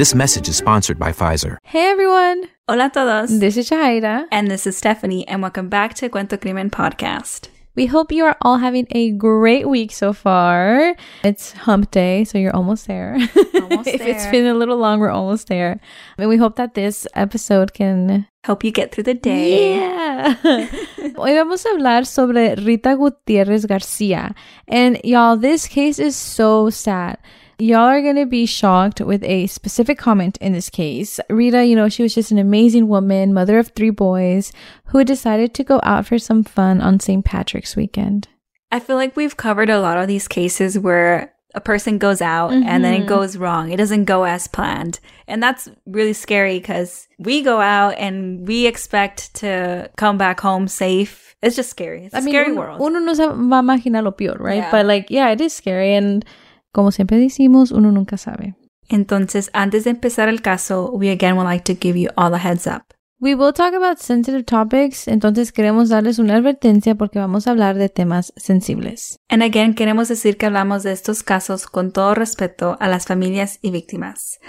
This message is sponsored by Pfizer. Hey everyone, Hola a todos. this is Jahaira. and this is Stephanie, and welcome back to Cuento Crimen Podcast. We hope you are all having a great week so far. It's hump day, so you're almost there. Almost if it's been a little long, we're almost there. And we hope that this episode can. help you get through the day. Yeah. Hoy vamos a hablar sobre Rita Gutierrez Garcia. And y'all, this case is so sad. Y'all are going to be shocked with a specific comment in this case. Rita, you know, she was just an amazing woman, mother of three boys, who decided to go out for some fun on St. Patrick's weekend. I feel like we've covered a lot of these cases where a person goes out and then it Mhm. goes wrong. It doesn't go as planned. And that's really scary because we go out and we expect to come back home safe. It's just scary. It's a scary uno, world. uno no se va a imaginar lo peor, right? Yeah. But like, yeah, it is scary. And como siempre decimos, uno nunca sabe. Entonces, antes de empezar el caso, we again would like to give you all a heads up. We will talk about sensitive topics, entonces queremos darles una advertencia porque vamos a hablar de temas sensibles. And again, queremos decir que hablamos de estos casos con todo respeto a las familias y víctimas.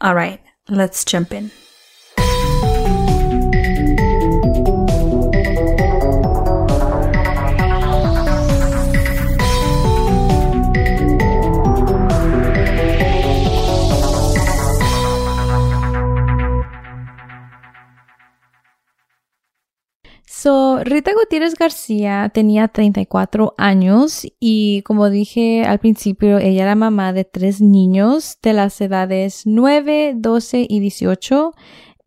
All right, let's jump in. Gutiérrez García tenía 34 años y como dije al principio, ella era mamá de tres niños de las edades 9, 12 y 18.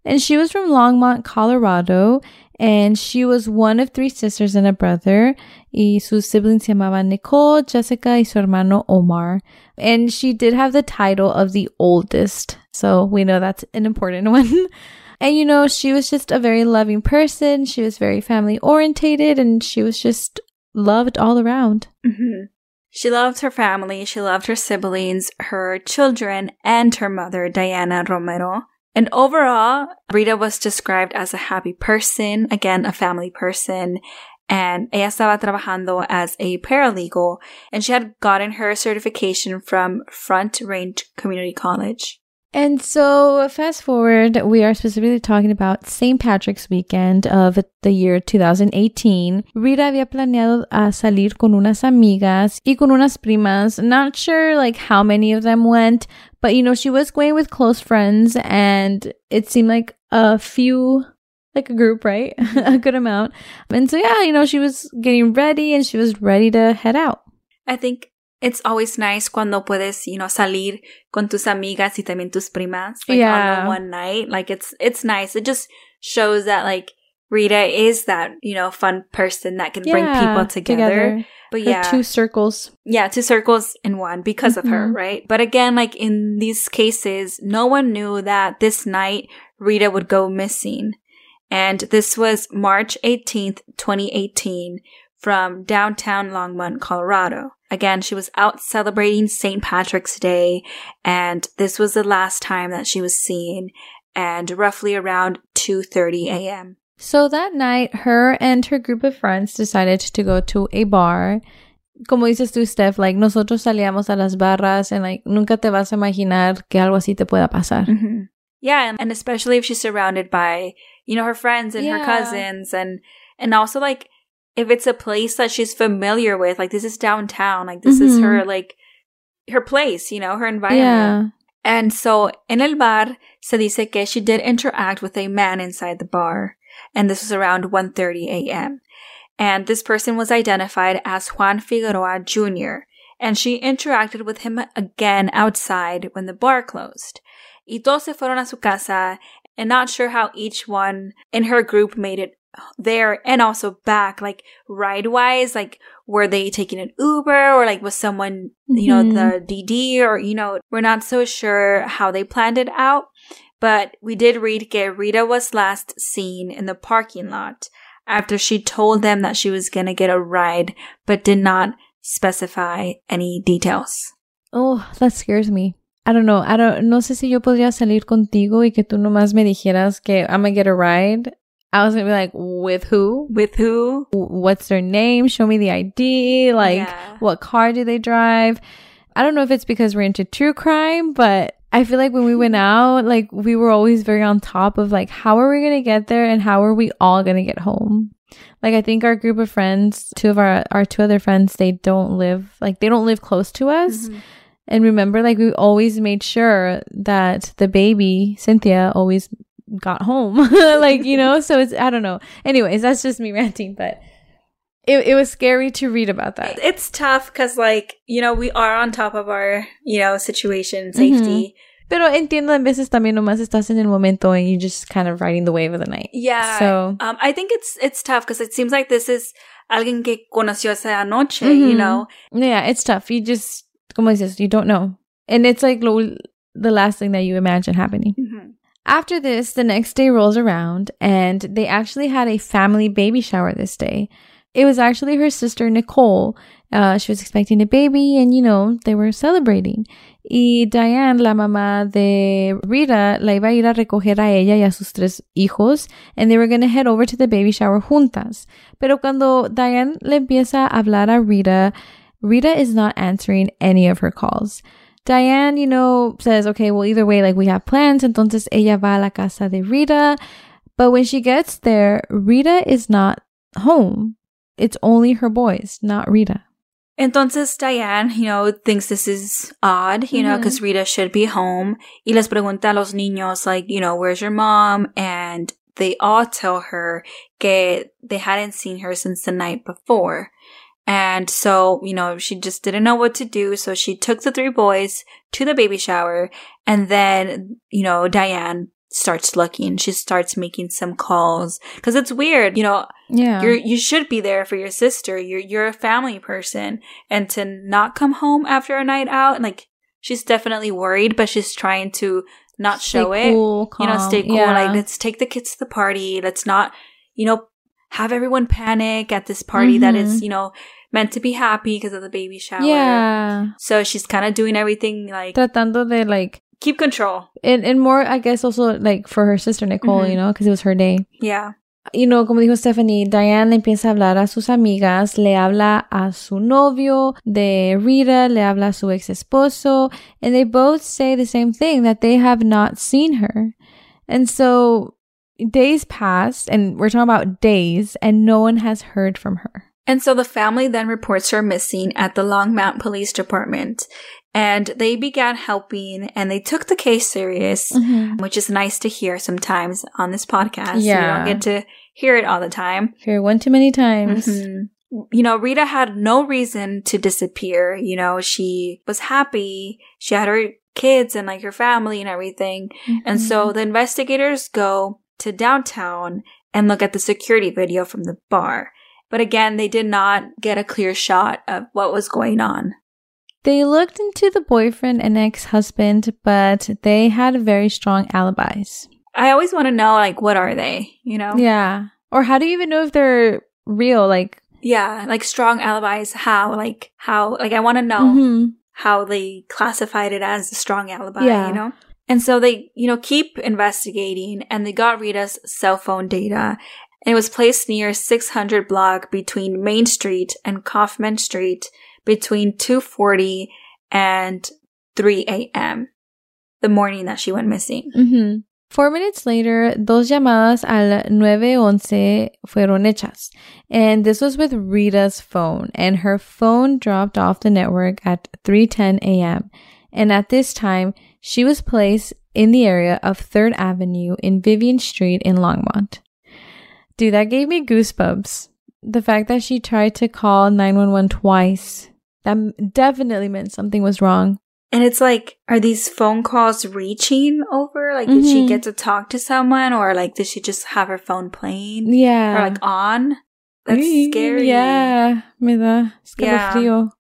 And she was from Longmont, Colorado. And she was one of three sisters and a brother. Y sus siblings se llamaban Nicole, Jessica y su hermano Omar. And she did have the title of the oldest. So we know that's an important one. And you know, she was just a very loving person. She was very family orientated and she was just loved all around. Mhm. She loved her family, she loved her siblings, her children, and her mother, Diana Romero. And overall, Rita was described as a happy person, again, a family person. And ella estaba trabajando as a paralegal, and she had gotten her certification from Front Range Community College. And so, fast forward, we are specifically talking about St. Patrick's weekend of the year 2018. Rita había planeado a salir con unas amigas y con unas primas. Not sure like how many of them went, but you know, she was going with close friends and it seemed like a few like a group, right? a good amount. And so yeah, you know, she was getting ready and she was ready to head out. I think it's always nice cuando puedes, you know, salir con tus amigas y también tus primas, like Yeah. on one night. Like it's it's nice. It just shows that like Rita is that you know fun person that can bring people together. But Her yeah, two circles. yeah, two circles in one because of her, Mhm. right? But again, like in these cases, no one knew that this night Rita would go missing. And this was March 18th, 2018 from downtown Longmont, Colorado. Again, she was out celebrating St. Patrick's Day and this was the last time that she was seen and roughly around 2:30 a.m. So that night, her and her group of friends decided to go to a bar. Como dices tú, Steph, like nosotros salíamos a las barras and like nunca te vas a imaginar que algo así te pueda pasar. hmm Yeah, and, and especially if she's surrounded by, you know, her friends and her cousins and and also like if it's a place that she's familiar with, like this is downtown, like this is Mhm. her like her place, you know, her environment. Yeah. And so in el bar se dice que she did interact with a man inside the bar, and this was around 1:30 a.m. And this person was identified as Juan Figueroa Jr. And she interacted with him again outside when the bar closed. Y todos se fueron a su casa, and not sure how each one in her group made it there and also back, like ride wise, like were they taking an Uber or like was someone, you know, Mhm. the DD or, you know, we're not so sure how they planned it out. But we did read que Rita was last seen in the parking lot after she told them that she was gonna get a ride, but did not specify any details. Oh, that scares me. I don't know. I don't, no sé si yo podría salir contigo y que tú nomás me dijeras que I'm gonna get a ride. I was gonna be like, with who? With who? What's their name? Show me the ID. Like, Yeah. what car do they drive? I don't know if it's because we're into true crime, but I feel like when we went out, like, we were always very on top of like, how are we gonna get there and how are we all gonna get home? Like, I think our group of friends, two of our, our two other friends, they don't live, like, they don't live close to us. Mhm. And remember, like, we always made sure that the baby, Cynthia, always got home. like, you know, so it's, I don't know. Anyways, that's just me ranting, but it, it was scary to read about that. It's tough because, like, you know, we are on top of our, you know, situation, safety. Pero entiendo, a veces también nomás estás en el momento and you just kind of riding the wave of the night. Yeah. So- um, I think it's it's tough because it seems like this is alguien que conoció esa noche, you Mhm. know. Yeah, it's tough. You just, como dices, you don't know. And it's like lo, the last thing that you imagine happening. After this, the next day rolls around and they actually had a family baby shower this day. It was actually her sister Nicole. Uh, she was expecting a baby and, you know, they were celebrating. Y Diane, la mamá de Rita, la iba a ir a recoger a ella y a sus tres hijos and they were going to head over to the baby shower juntas. Pero cuando Diane le empieza a hablar a Rita, Rita is not answering any of her calls. Diane, you know, says, okay, well, either way, like we have plans. Entonces ella va a la casa de Rita. But when she gets there, Rita is not home. It's only her boys, not Rita. Entonces Diane, you know, thinks this is odd, you know, Mhm. because Rita should be home. Y les pregunta a los niños, like, you know, where's your mom? And they all tell her que they hadn't seen her since the night before. And so, you know, she just didn't know what to do. So she took the three boys to the baby shower. And then, you know, Diane starts looking. She starts making some calls. Cause it's weird, you know, Yeah. you're you should be there for your sister. You're you're a family person, and to not come home after a night out, and like she's definitely worried, but she's trying to not Stay show it. cool, You know, stay cool. Yeah. Like let's take the kids to the party. Let's not, you know, have everyone panic at this party that is Mhm. you know meant to be happy because of the baby shower. yeah. So she's kind of doing everything like Tratando de like, keep control. and, and more, I guess, also like for her sister Nicole, Mhm. you know, because it was her day. Yeah. you know, como dijo Stephanie, Diane le empieza a hablar a sus amigas, le habla a su novio de Rita, le habla a su ex esposo, and they both say the same thing that they have not seen her. And so days pass, and we're talking about days, and no one has heard from her. And so the family then reports her missing at the Longmont Police Department. And they began helping and they took the case serious, which is nice to hear sometimes on this podcast. Yeah. You don't get to hear it all the time. Hear one too many times. Mhm. You know, Rita had no reason to disappear. You know, she was happy. She had her kids and like her family and everything. And so the investigators go to downtown and look at the security video from the bar. But again, they did not get a clear shot of what was going on. They looked into the boyfriend and ex husband, but they had very strong alibis. I always want to know, like, what are they? You know? Yeah. Or how do you even know if they're real? Like, Yeah, like strong alibis. How? Like, how? Like, I want to know mhm. how they classified it as a strong alibi, Yeah. you know? And so they, you know, keep investigating and they got Rita's cell phone data and it was placed near 600 block between Main Street and Coffman Street between 2.40 and 3 a.m. the morning that she went missing. Ujú. Four minutes later, dos llamadas al 911 fueron hechas. And this was with Rita's phone. And her phone dropped off the network at 3.10 a.m. And at this time, she was placed in the area of 3rd Avenue in Vivian Street in Longmont. Dude, that gave me goosebumps. The fact that she tried to call 911 twice. That definitely meant something was wrong. And it's like, are these phone calls reaching over? Like, did she Mhm. get to talk to someone or like, did she just have her phone playing Yeah. or like on? That's scary. Yeah, me da escalofrío.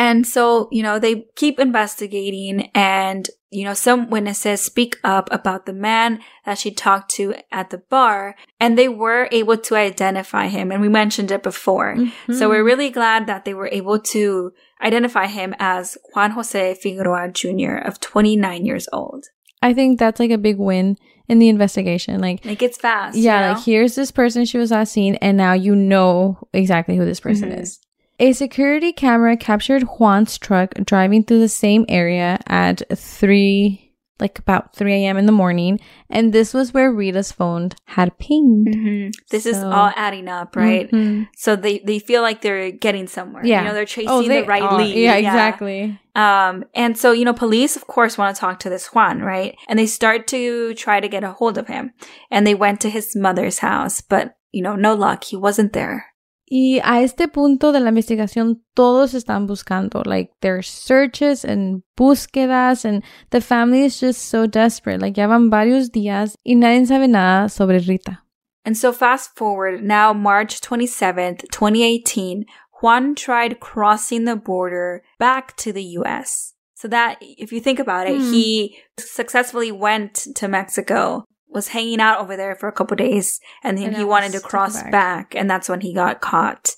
And so, you know, they keep investigating and you know, some witnesses speak up about the man that she talked to at the bar, and they were able to identify him. And we mentioned it before. Mm-hmm. So we're really glad that they were able to identify him as Juan Jose Figueroa Jr. of 29 years old. I think that's like a big win in the investigation. Like, Like it's fast. you yeah, know? like here's this person she was last seen, and now you know exactly who this person Mhm. is. A security camera captured Juan's truck driving through the same area at 3, like about 3 a.m. in the morning. And this was where Rita's phone had pinged. Mhm. This is all adding up, right? Mhm. So they, they feel like they're getting somewhere. Yeah. You know, they're chasing Oh, they the right are. lead. Yeah, exactly. Um, and so, you know, police, of course, want to talk to this Juan, right? And they start to try to get a hold of him. And they went to his mother's house, but, you know, no luck. He wasn't there. Y a este punto de la investigación, todos están buscando. Like, there's searches and búsquedas, and the family is just so desperate. Like, ya van varios días y nadie sabe nada sobre Rita. And so fast forward now, March 27th, 2018, Juan tried crossing the border back to the US. So that, if you think about it, Hmm. he successfully went to Mexico, was hanging out over there for a couple days, and then And he wanted to cross back. back. and that's when he got caught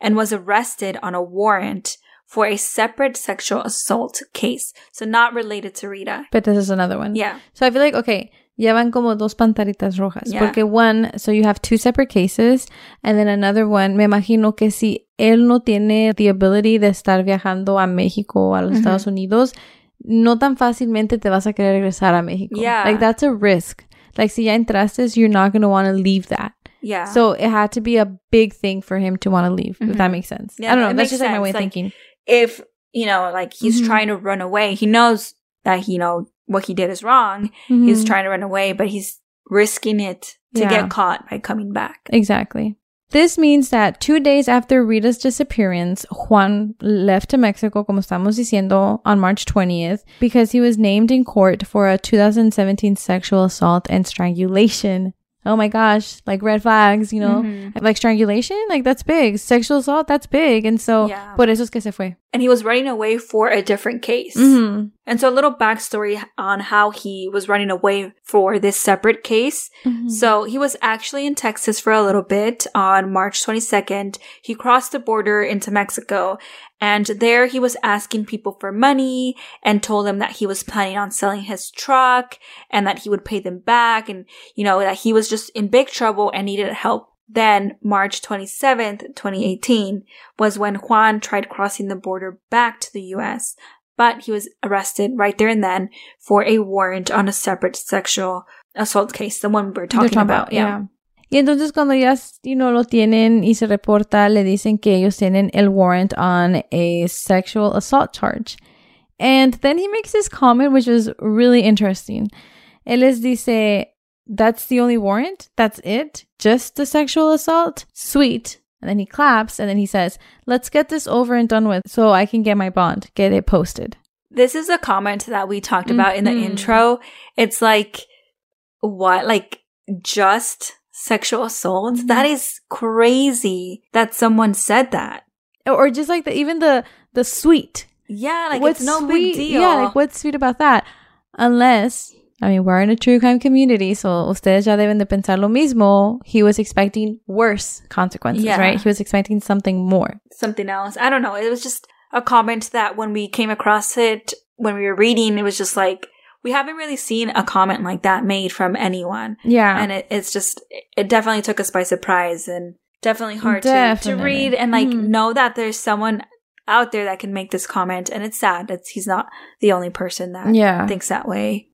and was arrested on a warrant for a separate sexual assault case. So not related to Rita. But this is another one. Yeah. So I feel like, okay, ya van como dos pantaritas rojas. Yeah. Porque one, so you have two separate cases, and then another one, me imagino que si él no tiene the ability de estar viajando a México o a los Ujú. Estados Unidos, no tan fácilmente te vas a querer regresar a México. Yeah. Like, that's a risk. Like, si ya entraste, you're not going to want to leave that. Yeah. So it had to be a big thing for him to want to leave, if that Mhm. makes sense. Yeah, I don't know. That's just like my sense. way of Like, thinking. if you know like he's Mhm. trying to run away he knows that you know what he did is wrong he's Mhm. trying to run away but he's risking it to Yeah. get caught by coming back Exactly. This means that two days after Rita's disappearance, Juan left to Mexico, como estamos diciendo, on March 20th, because he was named in court for a 2017 sexual assault and strangulation. Oh my gosh, like red flags, you know? Mhm. Like strangulation, like that's big. Sexual assault, that's big. And so, Yeah. por eso es que se fue. and he was running away for a different case Mhm. And so a little backstory on how he was running away for this separate case Mm-hmm. So he was actually in Texas for a little bit on March 22nd. He crossed the border into Mexico and there he was asking people for money and told them that he was planning on selling his truck and that he would pay them back and, you know, that he was just in big trouble and needed help. Then March 27th, 2018 was when Juan tried crossing the border back to the US, but he was arrested right there and then for a warrant on a separate sexual assault case, the one we're They're talking about. Yeah. Y entonces cuando ya you know, lo tienen y se reporta, le dicen que ellos tienen el warrant on a sexual assault charge. And then he makes this comment which was really interesting. Él les dice, that's the only warrant? That's it? Just the sexual assault? Sweet. And then he claps and then he says, let's get this over and done with so I can get my bond, get it posted. This is a comment that we talked about in the Mhm. intro. It's like, what? Like, just sexual assault? Mhm. That is crazy that someone said that. Or just like the, even the, the sweet. Yeah, like what's it's no sweet? big deal. Yeah, like what's sweet about that? Unless, I mean, we're in a true crime community, so ustedes ya deben de pensar lo mismo. He was expecting worse consequences, Yeah. right? He was expecting something more. Something else. I don't know. It was just a comment that when we came across it, when we were reading, it was just like, we haven't really seen a comment like that made from anyone. Yeah. and it, it's just it definitely took us by surprise and definitely hard to, to read and like Mhm. know that there's someone out there that can make this comment and it's sad that he's not the only person that yeah. thinks that way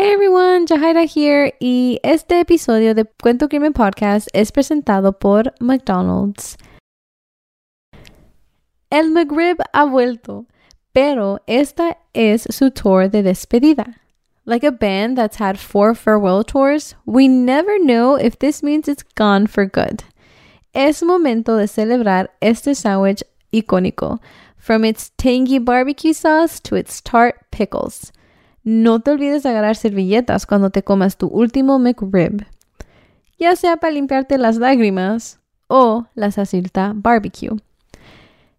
Hey everyone, Jahaira here, y este episodio de Cuento Crimen Podcast es presentado por McDonald's. El McRib ha vuelto, pero esta es su tour de despedida. Like a band that's had four farewell tours, we never know if this means it's gone for good. Es momento de celebrar este sandwich icónico, from its tangy barbecue sauce to its tart pickles. No te olvides de agarrar servilletas cuando te comas tu último McRib, ya sea para limpiarte las lágrimas o la salsita barbecue.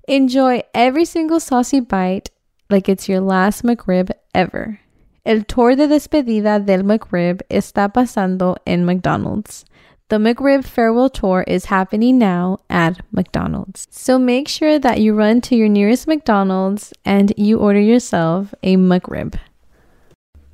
Enjoy every single saucy bite like it's your last McRib ever. El tour de despedida del McRib está pasando en McDonald's. The McRib farewell tour is happening now at McDonald's. So make sure that you run to your nearest McDonald's and you order yourself a McRib.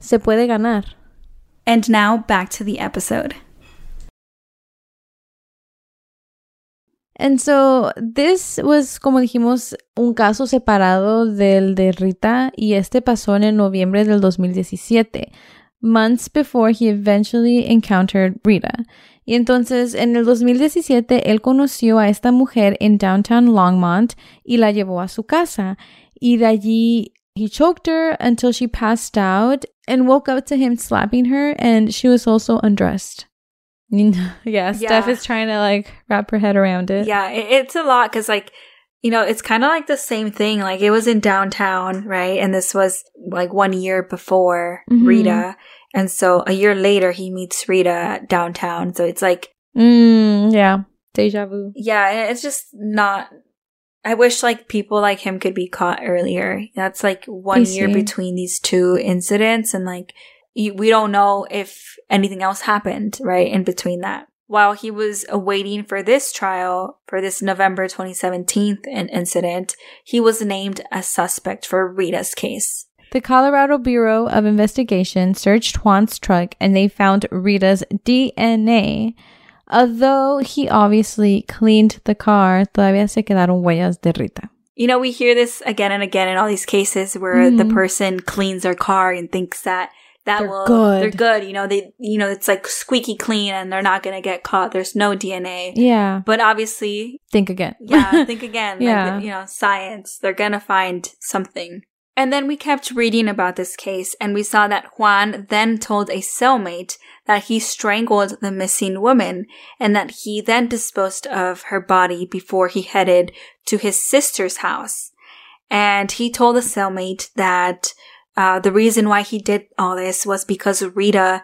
Se puede ganar. And now back to the episode. And so, this was, como dijimos, un caso separado del de Rita y este pasó en el noviembre del 2017, months before he eventually encountered Rita. Y entonces, en el 2017, él conoció a esta mujer en downtown Longmont y la llevó a su casa. Y de allí, he choked her until she passed out and woke up to him slapping her, and she was also undressed. yeah, Steph is trying to like wrap her head around it. Yeah, it, it's a lot because, like, you know, it's kind of like the same thing. Like, it was in downtown, right? And this was like one year before Mhm. Rita. And so a year later, he meets Rita downtown. So it's like, Mm, yeah. Deja vu. yeah, it's just not. I wish like people like him could be caught earlier. That's like one year between these two incidents, and like you, we don't know if anything else happened right in between that. While he was awaiting for this trial for this November 2017 incident, he was named a suspect for Rita's case. The Colorado Bureau of Investigation searched Juan's truck and they found Rita's DNA. Although he obviously cleaned the car, todavía se quedaron huellas de Rita. You know, we hear this again and again in all these cases where the Mhm. person cleans their car and thinks that that They're will good. they're good. You know, they you know it's like squeaky clean and they're not gonna get caught. There's no DNA. Yeah. But obviously, Think again. yeah, think again. Yeah. Like, you know, science. They're gonna find something. And then we kept reading about this case, and we saw that Juan then told a cellmate that he strangled the missing woman, and that he then disposed of her body before he headed to his sister's house. And he told the cellmate that uh, the reason why he did all this was because Rita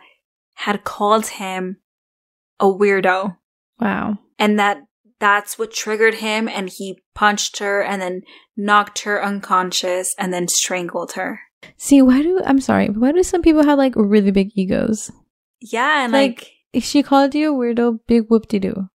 had called him a weirdo Wow. and that that's what triggered him and he punched her and then knocked her unconscious and then strangled her See, why do I'm sorry, why do some people have like really big egos? yeah and Like- like, If she called you a weirdo, big whoop de doo.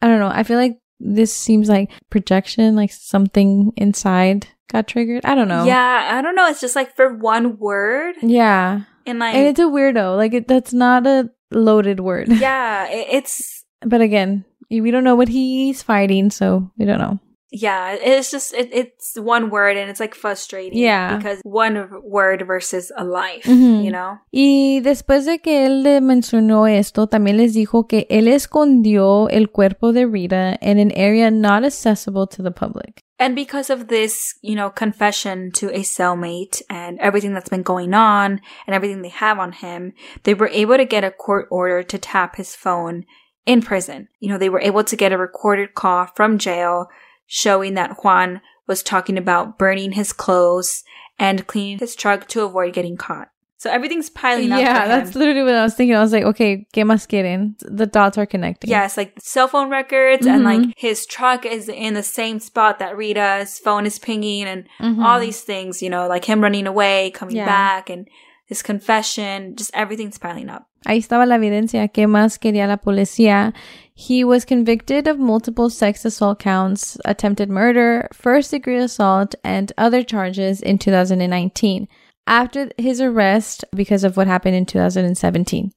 I don't know. I feel like this seems like projection, like something inside got triggered. I don't know. yeah i don't know it's just like for one word Yeah. and like and it's a weirdo. Like it, that's not a loaded word. yeah it, it's But again, we don't know what he's fighting, so we don't know. yeah it's just it, it's one word and it's like frustrating Yeah. because one word versus a life Mhm. you know Y después de que él le mencionó esto, también les dijo que él escondió el cuerpo de Rita in an area not accessible to the public. And because of this, you know, confession to a cellmate and everything that's been going on and everything they have on him, they were able to get a court order to tap his phone in prison. You know, they were able to get a recorded call from jail showing that Juan was talking about burning his clothes and cleaning his truck to avoid getting caught. So everything's piling up. Yeah, that's literally what I was thinking. I was like, okay, ¿qué más quieren? The dots are connecting. Yes, like cell phone records and Mhm. like his truck is in the same spot that Rita's phone is pinging and Mhm. all these things, you know, like him running away, coming Yeah. back, and his confession, just everything's piling up. Ahí estaba la evidencia. ¿Qué más quería la policía? He was convicted of multiple sex assault counts, attempted murder, first degree assault, and other charges in 2019 after his arrest because of what happened in 2017.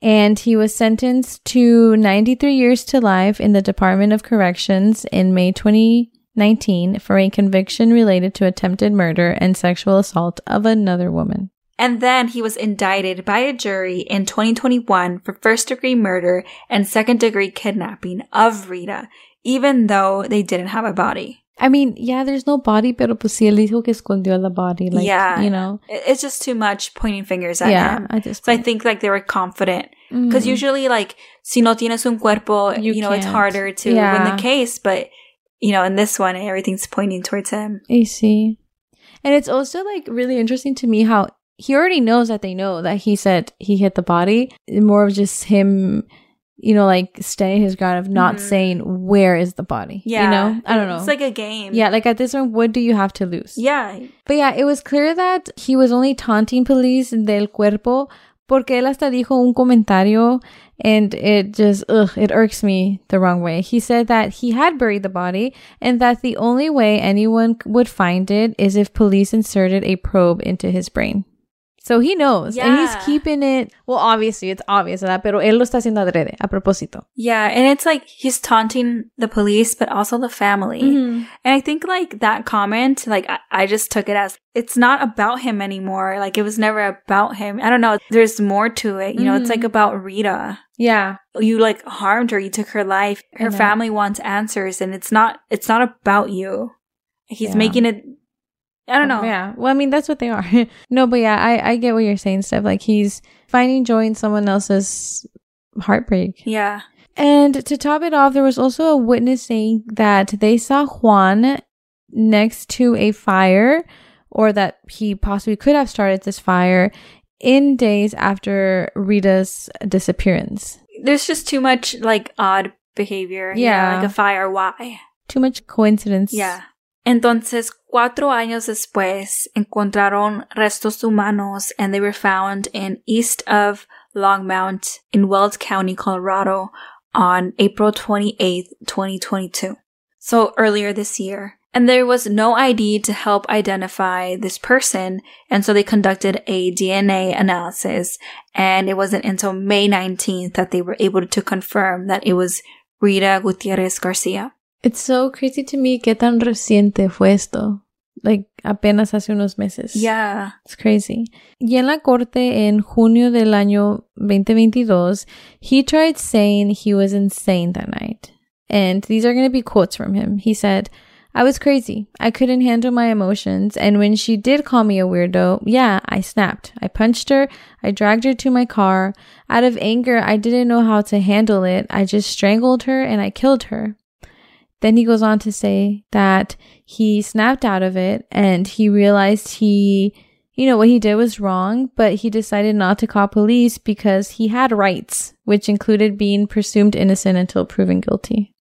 And he was sentenced to 93 years to life in the Department of Corrections in May 2019 for a conviction related to attempted murder and sexual assault of another woman. And then he was indicted by a jury in 2021 for first degree murder and second degree kidnapping of Rita, even though they didn't have a body. I mean, yeah, there's no body, pero pues sí, él dijo que escondió la body. Like, yeah. you know. It's just too much pointing fingers at Yeah, him. I just. So I think like they were confident. Because Mm. usually like, si no tienes un cuerpo, You you, know, it's can't. harder to win the case. But, you know, in this one, everything's pointing towards him. I see. And it's also like really interesting to me how he already knows that they know that he said he hit the body. More of just him, you know, like staying his ground of not Mhm. saying where is the body. Yeah. You know? I don't know. It's like a game. yeah, like at this one, what do you have to lose? Yeah. But yeah, it was clear that he was only taunting police del cuerpo porque él hasta dijo un comentario and it just, ugh, it irks me the wrong way. He said that he had buried the body and that the only way anyone would find it is if police inserted a probe into his brain. So he knows and he's keeping it. Well, obviously it's obvious, that, Pero él lo está haciendo adrede, a propósito. Yeah. And it's like he's taunting the police, but also the family. Mm-hmm. And I think like that comment, like I, I just took it as it's not about him anymore. Like it was never about him. I don't know. There's more to it. You know, it's Mhm. like about Rita. Yeah. You like harmed her. You took her life. Her family wants answers and it's not, it's not about you. He's Yeah. making it, I don't oh, know. Yeah. Well, I mean, that's what they are. no, but yeah, I, I get what you're saying, Steph. Like he's finding joy in someone else's heartbreak. Yeah. And to top it off, there was also a witness saying that they saw Juan next to a fire or that he possibly could have started this fire in days after Rita's disappearance. There's just too much like odd behavior. you know, Yeah. like a fire. Why? Too much coincidence. Yeah. Entonces, cuatro años después, encontraron restos humanos and they were found in east of Longmont in Weld County, Colorado on April 28, 2022. So earlier this year. And there was no ID to help identify this person. And so they conducted a DNA analysis. And it wasn't until May 19th that they were able to confirm that it was Rita Gutierrez Garcia. It's so crazy to me que tan reciente fue esto. Like apenas hace unos meses. Yeah. It's crazy. Y en la corte en junio del año 2022, he tried saying he was insane that night. And these are going to be quotes from him. He said, I was crazy. I couldn't handle my emotions. And when she did call me a weirdo, yeah, I snapped. I punched her. I dragged her to my car. Out of anger, I didn't know how to handle it. I just strangled her and I killed her. Then he goes on to say that he snapped out of it and he realized he, you know, what he did was wrong, but he decided not to call police because he had rights, which included being presumed innocent until proven guilty.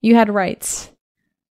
You had rights.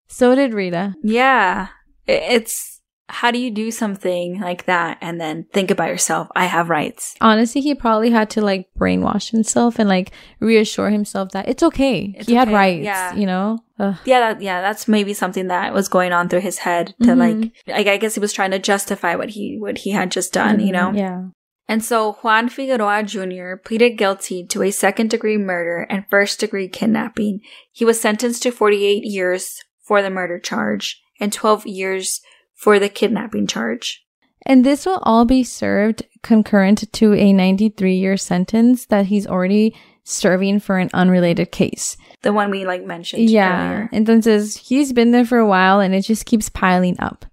So did Rita. Yeah. It's how do you do something like that and then think about yourself? I have rights. Honestly, he probably had to like brainwash himself and like reassure himself that it's okay. It's he had rights, yeah. you know? Ugh. Yeah, that, yeah, that's maybe something that was going on through his head to Mhm. like, like, I guess he was trying to justify what he, what he had just done, you know? Yeah. And so Juan Figueroa Jr. pleaded guilty to a second degree murder and first degree kidnapping. He was sentenced to 48 years for the murder charge and 12 years for the kidnapping charge. And this will all be served concurrent to a 93 year sentence that he's already serving for an unrelated case. The one we like mentioned Yeah. earlier. Entonces, he's been there for a while and it just keeps piling up.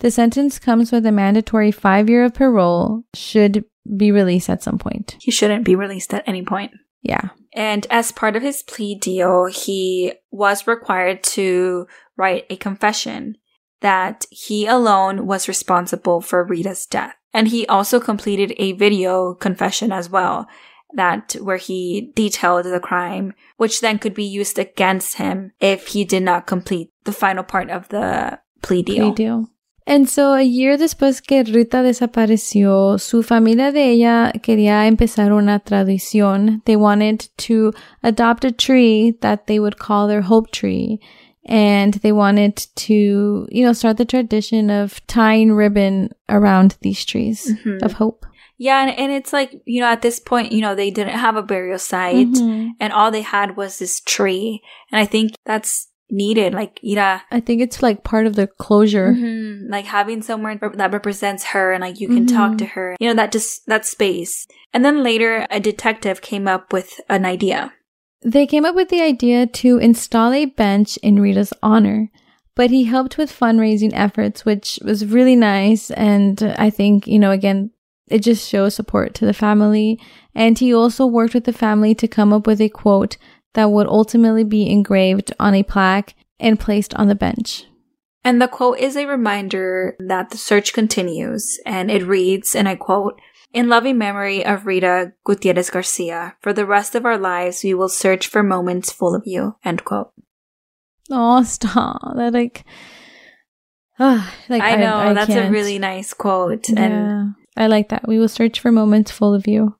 The sentence comes with a mandatory five year of parole, should be released at some point. He shouldn't be released at any point. Yeah. And as part of his plea deal, he was required to write a confession that he alone was responsible for Rita's death. And he also completed a video confession as well, that where he detailed the crime, which then could be used against him if he did not complete the final part of the plea deal. Plea deal. And so, a year después que Rita desapareció, su familia de ella quería empezar una tradición. They wanted to adopt a tree that they would call their hope tree. And they wanted to, you know, start the tradition of tying ribbon around these trees Mhm. of hope. Yeah, and, and it's like, you know, at this point, you know, they didn't have a burial site Mhm. and all they had was this tree. And I think that's needed. Like, Ira, I think it's like part of the closure. Mhm. like having somewhere that represents her and like you can talk Mhm. to her, you know, that just, that space. And then later, a detective came up with an idea. They came up with the idea to install a bench in Rita's honor, but he helped with fundraising efforts, which was really nice. And I think, you know, again, it just shows support to the family. And he also worked with the family to come up with a quote that would ultimately be engraved on a plaque and placed on the bench. And the quote is a reminder that the search continues, and it reads, and I quote, In loving memory of Rita Gutierrez Garcia, for the rest of our lives we will search for moments full of you. End quote. Oh, stop. That like, ah, like I know, that's a can't. really nice quote. And I like that. We will search for moments full of you.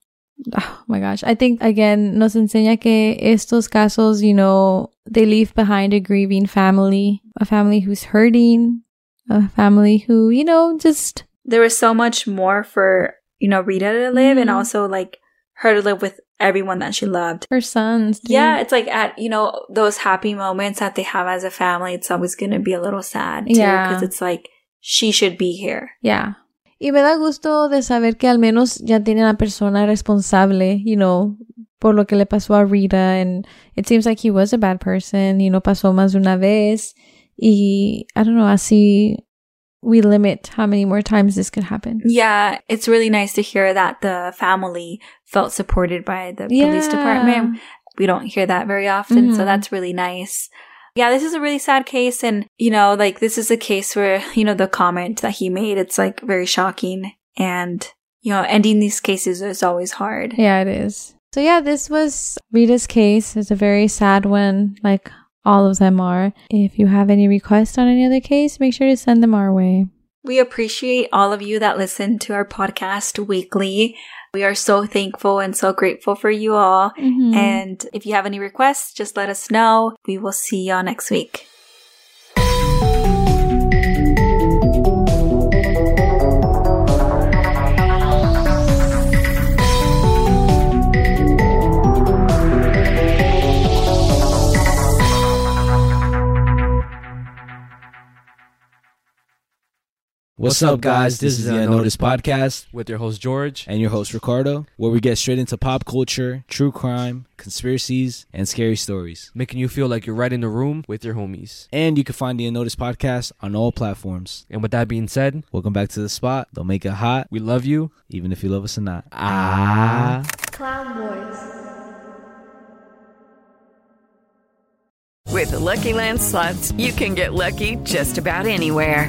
Oh my gosh. I think again nos enseña que estos casos, you know, they leave behind a grieving family, a family who's hurting, a family who, you know, just there was so much more for, you know, Rita to live and Mhm. also like her to live with everyone that she loved. her sons. dude. Yeah, it's like at, you know, those happy moments that they have as a family, it's always going to be a little sad too. Yeah. Because it's like, she should be here. Yeah. Y me da gusto de saber que al menos ya tiene una persona responsable, you know, por lo que le pasó a Rita. And it seems like he was a bad person, you know, pasó más de una vez. Y I don't know, así we limit how many more times this could happen. Yeah, it's really nice to hear that the family felt supported by the police department. We don't hear that very often, so Mhm. that's really nice. Yeah, this is a really sad case and, you know, like this is a case where, you know, the comment that he made, it's like very shocking and, you know, ending these cases is always hard. Yeah, it is. So yeah, this was Rita's case. It's a very sad one, like all of them are. If you have any requests on any other case, make sure to send them our way. We appreciate all of you that listen to our podcast weekly. We are so thankful and so grateful for you all. Mhm. And if you have any requests, just let us know. We will see y'all next week. What's up, guys? This is the Unnoticed Podcast with your host George. and your host Ricardo, where we get straight into pop culture, true crime, conspiracies, and scary stories. making you feel like you're right in the room with your homies. And you can find the Unnoticed Podcast on all platforms. And with that being said, Welcome back to the spot. Don't make it hot, we love you. even if you love us or not. Ah. Clown Boys. With the Lucky Land slots, you can get lucky just about anywhere.